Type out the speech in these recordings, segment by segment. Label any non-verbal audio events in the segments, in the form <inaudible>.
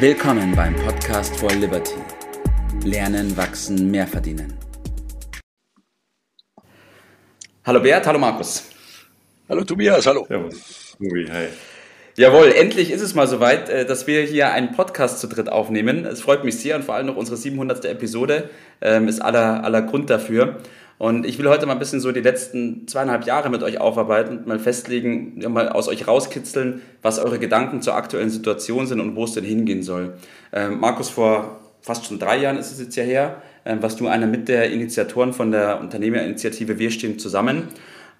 Willkommen beim Podcast for Liberty. Lernen, wachsen, mehr verdienen. Hallo Bert, hallo Markus. Hallo Tobias, hallo. Servus. Ui, hi. Jawohl, endlich ist es mal soweit, äh, dass wir hier einen Podcast zu dritt aufnehmen. Es freut mich sehr und vor allem noch unsere 700. Episode ähm, ist aller, aller Grund dafür. Und ich will heute mal ein bisschen so die letzten zweieinhalb Jahre mit euch aufarbeiten mal festlegen, mal aus euch rauskitzeln, was eure Gedanken zur aktuellen Situation sind und wo es denn hingehen soll. Ähm, Markus, vor fast schon drei Jahren ist es jetzt ja her, ähm, warst du einer mit der Initiatoren von der Unternehmerinitiative Wir stehen zusammen.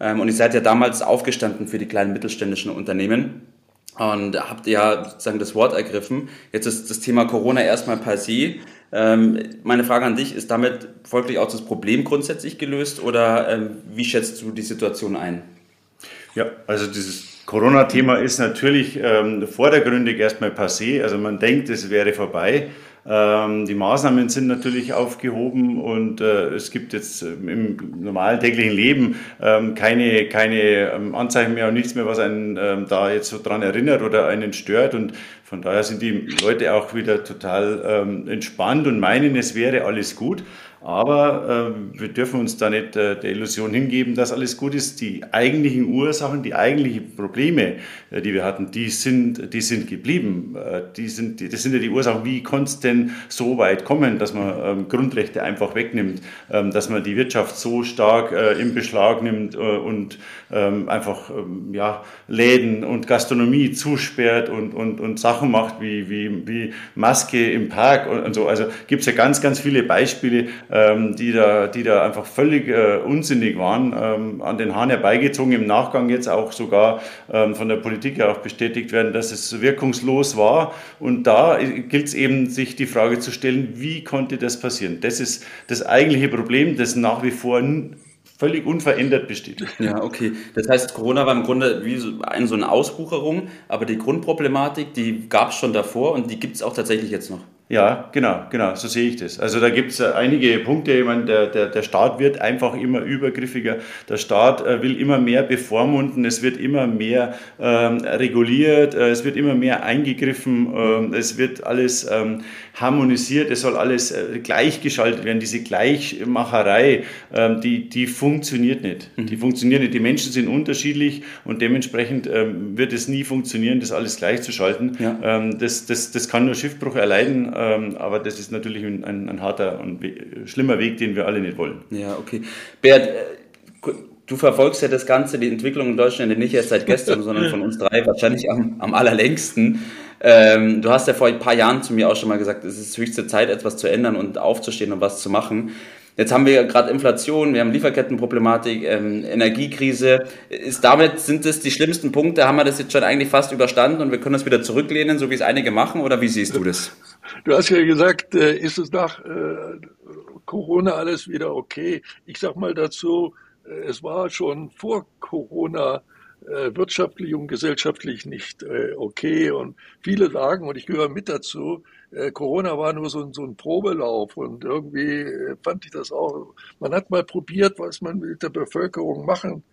Ähm, und ihr seid ja damals aufgestanden für die kleinen mittelständischen Unternehmen. Und habt ja sozusagen das Wort ergriffen. Jetzt ist das Thema Corona erstmal passé. Ähm, meine Frage an dich, ist damit folglich auch das Problem grundsätzlich gelöst oder ähm, wie schätzt du die Situation ein? Ja, also dieses Corona-Thema ist natürlich ähm, vordergründig erstmal passé. Also man denkt, es wäre vorbei. Ähm, die Maßnahmen sind natürlich aufgehoben und äh, es gibt jetzt ähm, im normalen täglichen Leben ähm, keine, keine ähm, Anzeichen mehr und nichts mehr, was einen da jetzt so dran erinnert oder einen stört. Und von daher sind die Leute auch wieder total entspannt und meinen, es wäre alles gut. Aber äh, wir dürfen uns da nicht äh, der Illusion hingeben, dass alles gut ist. Die eigentlichen Ursachen, die eigentlichen Probleme, äh, die wir hatten, die sind, die sind geblieben. Äh, die sind, die, das sind ja die Ursachen, wie konnte es denn so weit kommen, dass man ähm, Grundrechte einfach wegnimmt, ähm, dass man die Wirtschaft so stark äh, im Beschlag nimmt äh, und ähm, einfach ähm, ja, Läden und Gastronomie zusperrt und, und, und Sachen macht wie, wie, wie Maske im Park und, und so. Also gibt es ja ganz, ganz viele Beispiele, ähm, die, da, die da einfach völlig äh, unsinnig waren, ähm, an den Haaren herbeigezogen, im Nachgang jetzt auch sogar ähm, von der Politik ja auch bestätigt werden, dass es wirkungslos war. Und da gilt es eben, sich die Frage zu stellen, wie konnte das passieren? Das ist das eigentliche Problem, das nach wie vor völlig unverändert besteht. Ja, okay. Das heißt, Corona war im Grunde wie so, eine, so eine Auswucherung, aber die Grundproblematik, die gab es schon davor und die gibt es auch tatsächlich jetzt noch. Ja, genau, genau, so sehe ich das. Also da gibt es äh, einige Punkte. Ich meine, der, der, der Staat wird einfach immer übergriffiger. Der Staat äh, will immer mehr bevormunden. Es wird immer mehr ähm, reguliert. Äh, es wird immer mehr eingegriffen. Ähm, es wird alles ähm, harmonisiert. Es soll alles äh, gleichgeschaltet werden. Diese Gleichmacherei, ähm, die, die funktioniert nicht. Mhm. Die funktioniert nicht. Die Menschen sind unterschiedlich und dementsprechend ähm, wird es nie funktionieren, das alles gleichzuschalten. Ja. Ähm, das, das, das kann nur Schiffbruch erleiden aber das ist natürlich ein, ein, ein harter und schlimmer Weg, den wir alle nicht wollen. Ja, okay. Bert, äh, du verfolgst ja das Ganze, die Entwicklung in Deutschland nicht erst seit gestern, sondern von uns drei wahrscheinlich am, am allerlängsten. Ähm, du hast ja vor ein paar Jahren zu mir auch schon mal gesagt, es ist höchste Zeit, etwas zu ändern und aufzustehen und was zu machen. Jetzt haben wir gerade Inflation, wir haben Lieferkettenproblematik, ähm, Energiekrise. Ist damit, sind das die schlimmsten Punkte? Haben wir das jetzt schon eigentlich fast überstanden und wir können das wieder zurücklehnen, so wie es einige machen? Oder wie siehst du das? Du hast ja gesagt, äh, ist es nach äh, Corona alles wieder okay? Ich sag mal dazu, äh, es war schon vor Corona wirtschaftlich und gesellschaftlich nicht okay. Und viele sagen, und ich gehöre mit dazu, Corona war nur so ein, so ein Probelauf und irgendwie fand ich das auch, man hat mal probiert, was man mit der Bevölkerung machen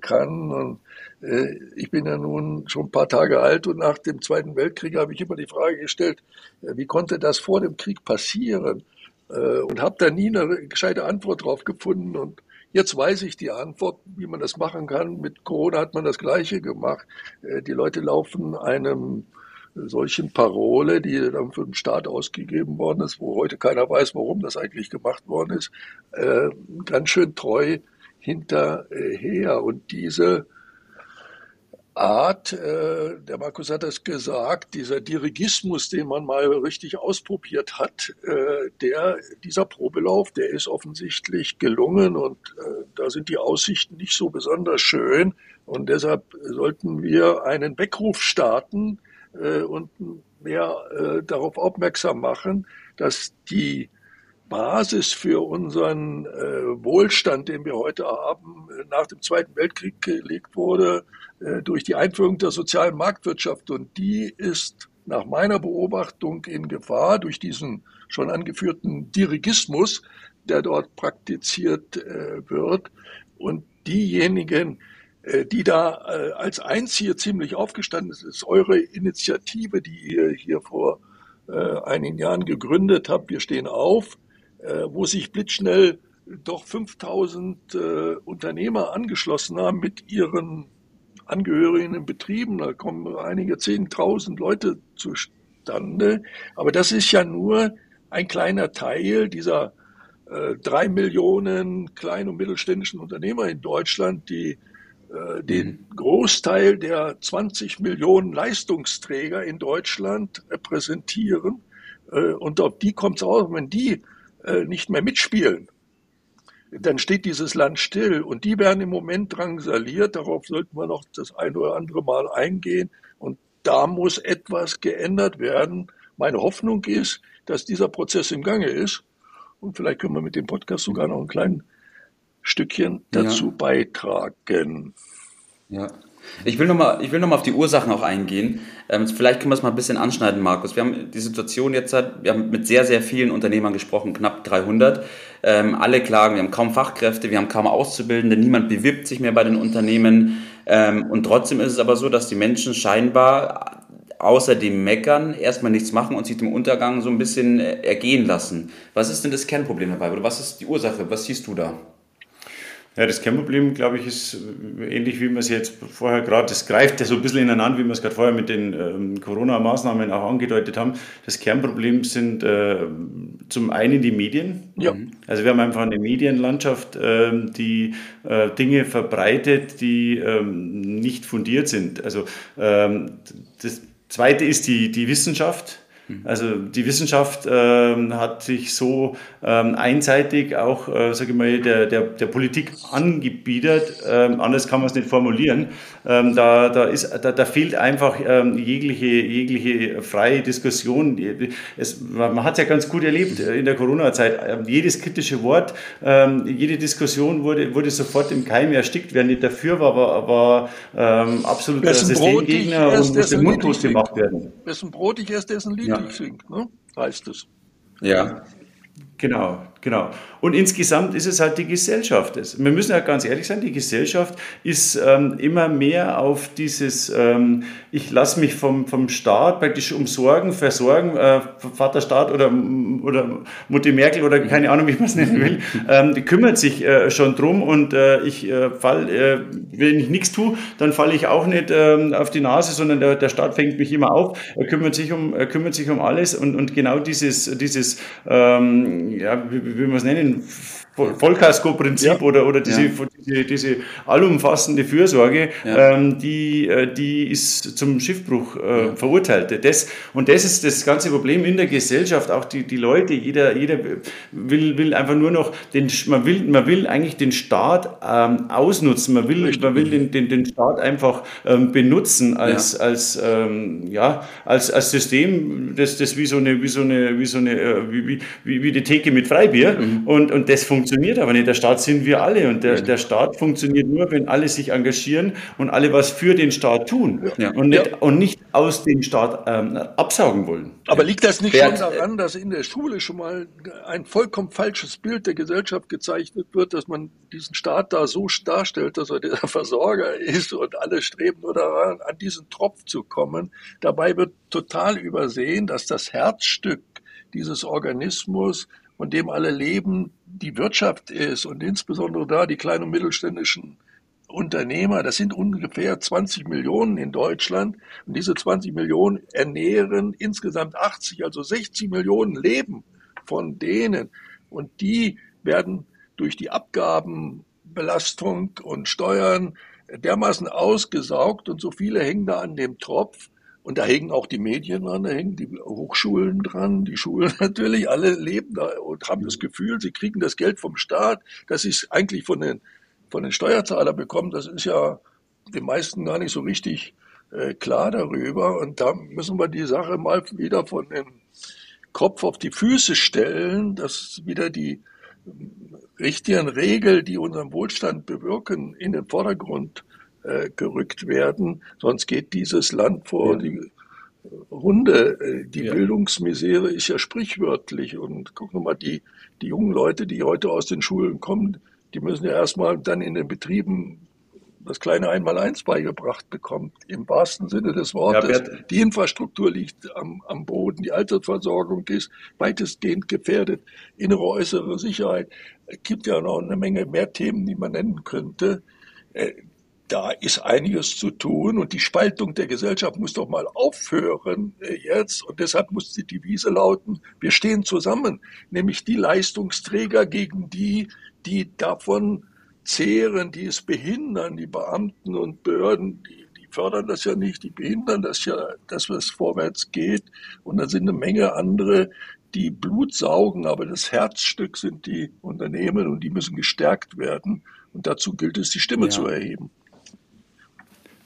kann. Und äh, ich bin ja nun schon ein paar Tage alt und nach dem Zweiten Weltkrieg habe ich immer die Frage gestellt, äh, wie konnte das vor dem Krieg passieren? Und habe da nie eine gescheite Antwort drauf gefunden. Und Jetzt weiß ich die Antwort, wie man das machen kann. Mit Corona hat man das Gleiche gemacht. Die Leute laufen einem solchen Parole, die dann für den Staat ausgegeben worden ist, wo heute keiner weiß, warum das eigentlich gemacht worden ist, ganz schön treu hinterher. Und diese Art, äh, der Markus hat das gesagt, dieser Dirigismus, den man mal richtig ausprobiert hat, äh, der, dieser Probelauf, der ist offensichtlich gelungen und äh, da sind die Aussichten nicht so besonders schön. Und deshalb sollten wir einen Weckruf starten äh, und mehr äh, darauf aufmerksam machen, dass die Basis für unseren äh, Wohlstand, den wir heute haben, äh, nach dem Zweiten Weltkrieg gelegt wurde äh, durch die Einführung der sozialen Marktwirtschaft. Und die ist nach meiner Beobachtung in Gefahr durch diesen schon angeführten Dirigismus, der dort praktiziert äh, wird. Und diejenigen, äh, die da äh, als Einzige ziemlich aufgestanden ist, ist eure Initiative, die ihr hier vor äh, einigen Jahren gegründet habe, wir stehen auf, wo sich blitzschnell doch 5000 äh, Unternehmer angeschlossen haben mit ihren Angehörigen in Betrieben. Da kommen einige 10.000 Leute zustande. Aber das ist ja nur ein kleiner Teil dieser äh, drei Millionen kleinen und mittelständischen Unternehmer in Deutschland, die äh, den mhm. Großteil der 20 Millionen Leistungsträger in Deutschland repräsentieren. Äh, und auf die kommt es auch, wenn die äh, nicht mehr mitspielen, dann steht dieses Land still. Und die werden im Moment drangsaliert. Darauf sollten wir noch das ein oder andere Mal eingehen. Und da muss etwas geändert werden. Meine Hoffnung ist, dass dieser Prozess im Gange ist. Und vielleicht können wir mit dem Podcast sogar noch ein kleines Stückchen dazu ja. beitragen. Ja. Ich will nochmal noch auf die Ursachen auch eingehen. Ähm, vielleicht können wir es mal ein bisschen anschneiden, Markus. Wir haben die Situation jetzt, wir haben mit sehr, sehr vielen Unternehmern gesprochen, knapp 300. Ähm, alle klagen, wir haben kaum Fachkräfte, wir haben kaum Auszubildende, niemand bewirbt sich mehr bei den Unternehmen. Ähm, und trotzdem ist es aber so, dass die Menschen scheinbar außer dem Meckern erstmal nichts machen und sich dem Untergang so ein bisschen äh, ergehen lassen. Was ist denn das Kernproblem dabei? Oder was ist die Ursache? Was siehst du da? Ja, das Kernproblem, glaube ich, ist ähnlich wie man es jetzt vorher gerade, das greift ja so ein bisschen ineinander, wie wir es gerade vorher mit den ähm, Corona-Maßnahmen auch angedeutet haben. Das Kernproblem sind äh, zum einen die Medien. Ja. Also wir haben einfach eine Medienlandschaft, äh, die äh, Dinge verbreitet, die ähm, nicht fundiert sind. Also ähm, das zweite ist die, die Wissenschaft. Also die Wissenschaft ähm, hat sich so ähm, einseitig auch, äh, sage ich mal, der, der, der Politik angebietet. Ähm, anders kann man es nicht formulieren. Ähm, da, da, ist, da, da fehlt einfach ähm, jegliche, jegliche freie Diskussion. Es, man hat es ja ganz gut erlebt in der Corona-Zeit. Ähm, jedes kritische Wort, jede Diskussion wurde, wurde sofort im Keim erstickt. Wer nicht dafür war, war, war ähm, absoluter Systemgegner und musste mundlos gemacht werden. Wessen Brot ich esse, dessen Lied sing, ne? heißt es. Ja, genau. Genau. Und insgesamt ist es halt die Gesellschaft. Wir müssen ja ganz ehrlich sein, die Gesellschaft ist ähm, immer mehr auf dieses, ähm, ich lasse mich vom, vom Staat praktisch umsorgen, versorgen, äh, Vater Staat oder, oder Mutti Merkel oder keine Ahnung, wie man es nennen will, <laughs> ähm, die kümmert sich äh, schon drum und äh, ich äh, fall, äh, wenn ich nichts tue, dann falle ich auch nicht äh, auf die Nase, sondern der, der Staat fängt mich immer auf, er kümmert sich um, er kümmert sich um alles und, und genau dieses, dieses ähm, ja, wie, wir es nennen, Vollkasko-Prinzip ja. oder, oder diese, ja. diese, diese, allumfassende Fürsorge, ja. ähm, die, äh, die ist zum Schiffbruch äh, verurteilt. Das, und das ist das ganze Problem in der Gesellschaft. Auch die, die Leute, jeder, jeder will, will einfach nur noch, den, man, will, man will eigentlich den Staat ähm, ausnutzen, man will, man will den, den, den Staat einfach ähm, benutzen als, als, ähm, ja, als, als System, das, das wie so eine, wie so eine, wie so eine, äh, wie, wie, wie die Theke mit Freibier. Mhm. Und, und das funktioniert funktioniert aber nicht. Der Staat sind wir alle und der, der Staat funktioniert nur, wenn alle sich engagieren und alle was für den Staat tun ja. und, nicht, ja. und nicht aus dem Staat ähm, absaugen wollen. Aber liegt das nicht Bert, schon daran, dass in der Schule schon mal ein vollkommen falsches Bild der Gesellschaft gezeichnet wird, dass man diesen Staat da so darstellt, dass er der <laughs> Versorger ist und alle streben nur daran, an diesen Tropf zu kommen. Dabei wird total übersehen, dass das Herzstück dieses Organismus von dem alle leben, die Wirtschaft ist und insbesondere da die kleinen und mittelständischen Unternehmer, das sind ungefähr 20 Millionen in Deutschland. Und diese 20 Millionen ernähren insgesamt 80, also 60 Millionen Leben von denen. Und die werden durch die Abgabenbelastung und Steuern dermaßen ausgesaugt und so viele hängen da an dem Tropf, und da hängen auch die Medien dran, da hängen die Hochschulen dran, die Schulen <laughs> natürlich, alle leben da und haben das Gefühl, sie kriegen das Geld vom Staat, das ist eigentlich von den, von den Steuerzahlern bekommen, das ist ja den meisten gar nicht so richtig äh, klar darüber. Und da müssen wir die Sache mal wieder von dem Kopf auf die Füße stellen, dass wieder die richtigen Regeln, die unseren Wohlstand bewirken, in den Vordergrund äh, gerückt werden. Sonst geht dieses Land vor ja. die Hunde. Äh, die ja. Bildungsmisere ist ja sprichwörtlich. Und guck mal, die, die jungen Leute, die heute aus den Schulen kommen, die müssen ja erstmal dann in den Betrieben das kleine Einmaleins beigebracht bekommt, im wahrsten Sinne des Wortes. Ja, die Infrastruktur liegt am, am Boden, die Altersversorgung ist weitestgehend gefährdet, innere, äußere Sicherheit. Es gibt ja noch eine Menge mehr Themen, die man nennen könnte. Da ist einiges zu tun und die Spaltung der Gesellschaft muss doch mal aufhören äh, jetzt. Und deshalb muss die Devise lauten, wir stehen zusammen, nämlich die Leistungsträger gegen die, die davon zehren, die es behindern, die Beamten und Behörden, die, die fördern das ja nicht, die behindern das ja, dass es vorwärts geht. Und dann sind eine Menge andere, die Blut saugen, aber das Herzstück sind die Unternehmen und die müssen gestärkt werden. Und dazu gilt es, die Stimme ja. zu erheben.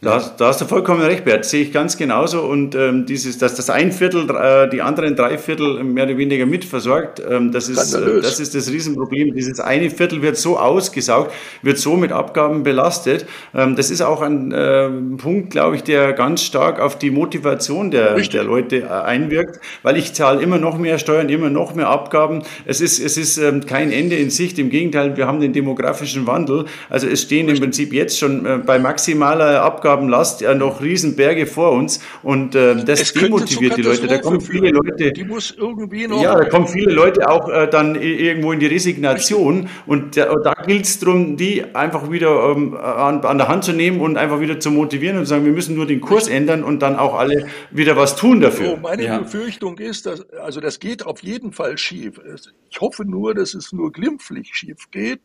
Da hast, da hast, du vollkommen recht, Bert. Sehe ich ganz genauso. Und ähm, dieses, dass das ein Viertel, äh, die anderen drei Viertel mehr oder weniger mitversorgt, ähm, das, ist, äh, das ist das Riesenproblem. Dieses eine Viertel wird so ausgesaugt, wird so mit Abgaben belastet. Ähm, das ist auch ein äh, Punkt, glaube ich, der ganz stark auf die Motivation der, der Leute äh, einwirkt, weil ich zahle immer noch mehr Steuern, immer noch mehr Abgaben. Es ist, es ist ähm, kein Ende in Sicht. Im Gegenteil, wir haben den demografischen Wandel. Also es stehen im Prinzip jetzt schon äh, bei maximaler Abgabe Aufgabenlast ja noch Riesenberge vor uns und äh, das demotiviert die Leute. Da kommen viele Leute. Die muss irgendwie noch. Ja, da kommen viele Leute auch äh, dann irgendwo in die Resignation und da, da gilt es darum, die einfach wieder ähm, an, an, der Hand zu nehmen und einfach wieder zu motivieren und zu sagen, wir müssen nur den Kurs ändern und dann auch alle wieder was tun dafür. So, meine ja. Befürchtung ist, dass also das geht auf jeden Fall schief. Ich hoffe nur, dass es nur glimpflich schief geht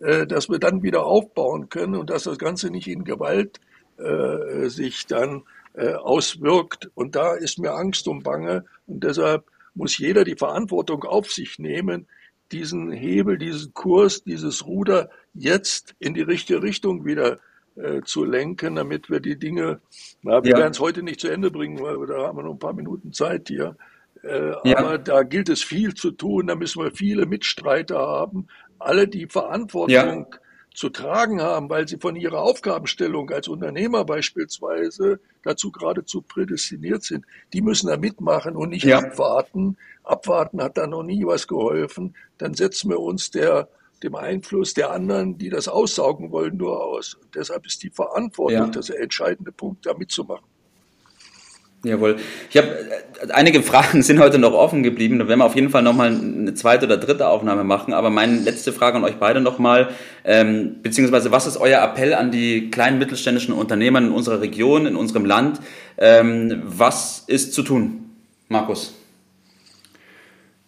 äh, dass wir dann wieder aufbauen können und dass das Ganze nicht in Gewalt äh, sich dann äh, auswirkt. Und da ist mir Angst und Bange. Und deshalb muss jeder die Verantwortung auf sich nehmen, diesen Hebel, diesen Kurs, dieses Ruder jetzt in die richtige Richtung wieder äh, zu lenken, damit wir die Dinge, na, wir ja. werden es heute nicht zu Ende bringen, weil wir, da haben wir noch ein paar Minuten Zeit hier. Äh, ja. Aber da gilt es viel zu tun, da müssen wir viele Mitstreiter haben, alle die Verantwortung ja zu tragen haben, weil sie von ihrer Aufgabenstellung als Unternehmer beispielsweise dazu geradezu prädestiniert sind, die müssen da mitmachen und nicht ja. abwarten. Abwarten hat da noch nie was geholfen. Dann setzen wir uns der, dem Einfluss der anderen, die das aussaugen wollen, nur aus. Und deshalb ist die Verantwortung ja. das entscheidende Punkt, da mitzumachen. Jawohl. Ich habe äh, einige <laughs> Fragen sind heute noch offen geblieben. Da werden wir auf jeden Fall nochmal eine zweite oder dritte Aufnahme machen. Aber meine letzte Frage an euch beide nochmal, ähm, beziehungsweise was ist euer Appell an die kleinen mittelständischen Unternehmen in unserer Region, in unserem Land? Ähm, was ist zu tun? Markus.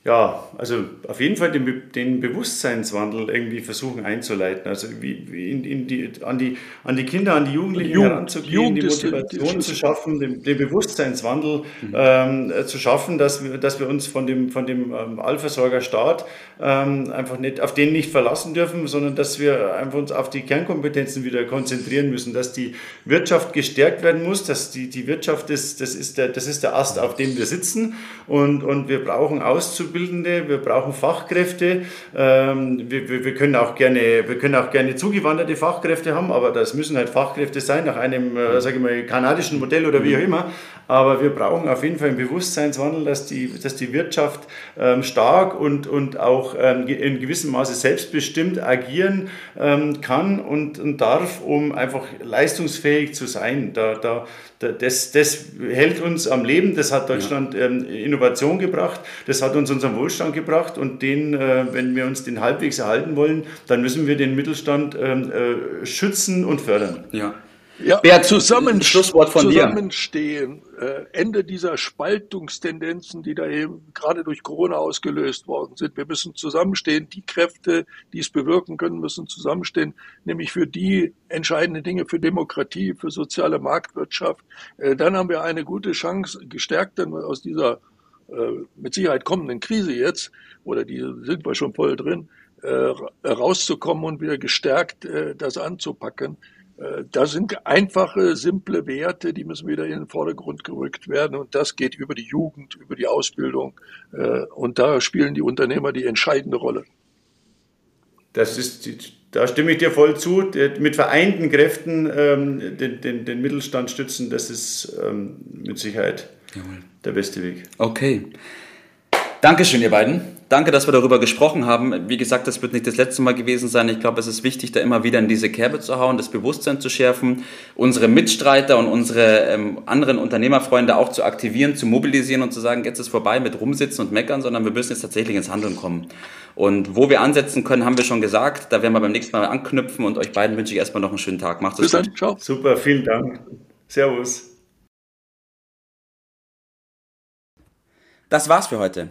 Ja, also auf jeden Fall den, den Bewusstseinswandel irgendwie versuchen einzuleiten. Also wie, wie in, in die, an, die, an die Kinder, an die Jugendlichen Jugend, heranzugehen, Jugend die Motivation zu schaffen, den, den Bewusstseinswandel mhm. ähm, zu schaffen, dass wir, dass wir uns von dem, von dem ähm, Allversorgerstaat ähm, einfach nicht, auf den nicht verlassen dürfen, sondern dass wir einfach uns auf die Kernkompetenzen wieder konzentrieren müssen, dass die Wirtschaft gestärkt werden muss, dass die, die Wirtschaft ist, das ist der, das ist der Ast, auf dem wir sitzen und, und wir brauchen Auszubildende, wir brauchen Fachkräfte, ähm, wir, wir, wir, können auch gerne, wir können auch gerne zugewanderte Fachkräfte haben, aber das müssen halt Fachkräfte sein, nach einem, äh, sage ich mal, kanadischen Modell oder wie auch immer, aber wir brauchen auf jeden Fall einen Bewusstseinswandel, dass die, dass die Wirtschaft ähm, stark und, und auch ähm, in gewissem Maße selbstbestimmt agieren ähm, kann und, und darf, um einfach leistungsfähig zu sein. Da, da, das, das hält uns am Leben, das hat Deutschland ja. ähm, Innovation gebracht, das hat uns unseren Wohlstand gebracht und den, äh, wenn wir uns den halbwegs erhalten wollen, dann müssen wir den Mittelstand ähm, äh, schützen und fördern. Ja. Ja, Bert, zusammen, Schlusswort von zusammenstehen, dir. Äh, Ende dieser Spaltungstendenzen, die da eben gerade durch Corona ausgelöst worden sind. Wir müssen zusammenstehen. Die Kräfte, die es bewirken können, müssen zusammenstehen, nämlich für die entscheidenden Dinge, für Demokratie, für soziale Marktwirtschaft. Äh, dann haben wir eine gute Chance, gestärkt dann aus dieser äh, mit Sicherheit kommenden Krise jetzt, oder die sind wir schon voll drin, rauszukommen und wieder gestärkt das anzupacken. Äh, da sind einfache, simple Werte, die müssen wieder in den Vordergrund gerückt werden. Und das geht über die Jugend, über die Ausbildung. Äh, und da spielen die Unternehmer die entscheidende Rolle. Das ist, da stimme ich dir voll zu. Mit vereinten Kräften ähm, den, den, den, Mittelstand stützen, das ist ähm, mit Sicherheit Jawohl. der beste Weg. Okay. Dankeschön, ihr beiden Danke, dass wir darüber gesprochen haben. Wie gesagt, das wird nicht das letzte Mal gewesen sein. Ich glaube, es ist wichtig, da immer wieder in diese Kerbe zu hauen, das Bewusstsein zu schärfen, unsere Mitstreiter und unsere ähm, anderen Unternehmerfreunde auch zu aktivieren, zu mobilisieren und zu sagen, jetzt ist vorbei mit rumsitzen und meckern, sondern wir müssen jetzt tatsächlich ins Handeln kommen. Und wo wir ansetzen können, haben wir schon gesagt. Da werden wir beim nächsten Mal anknüpfen und euch beiden wünsche ich erstmal noch einen schönen Tag. Macht's gut. Bis dann. Ciao. Super, vielen Dank. Servus. Das war's für heute.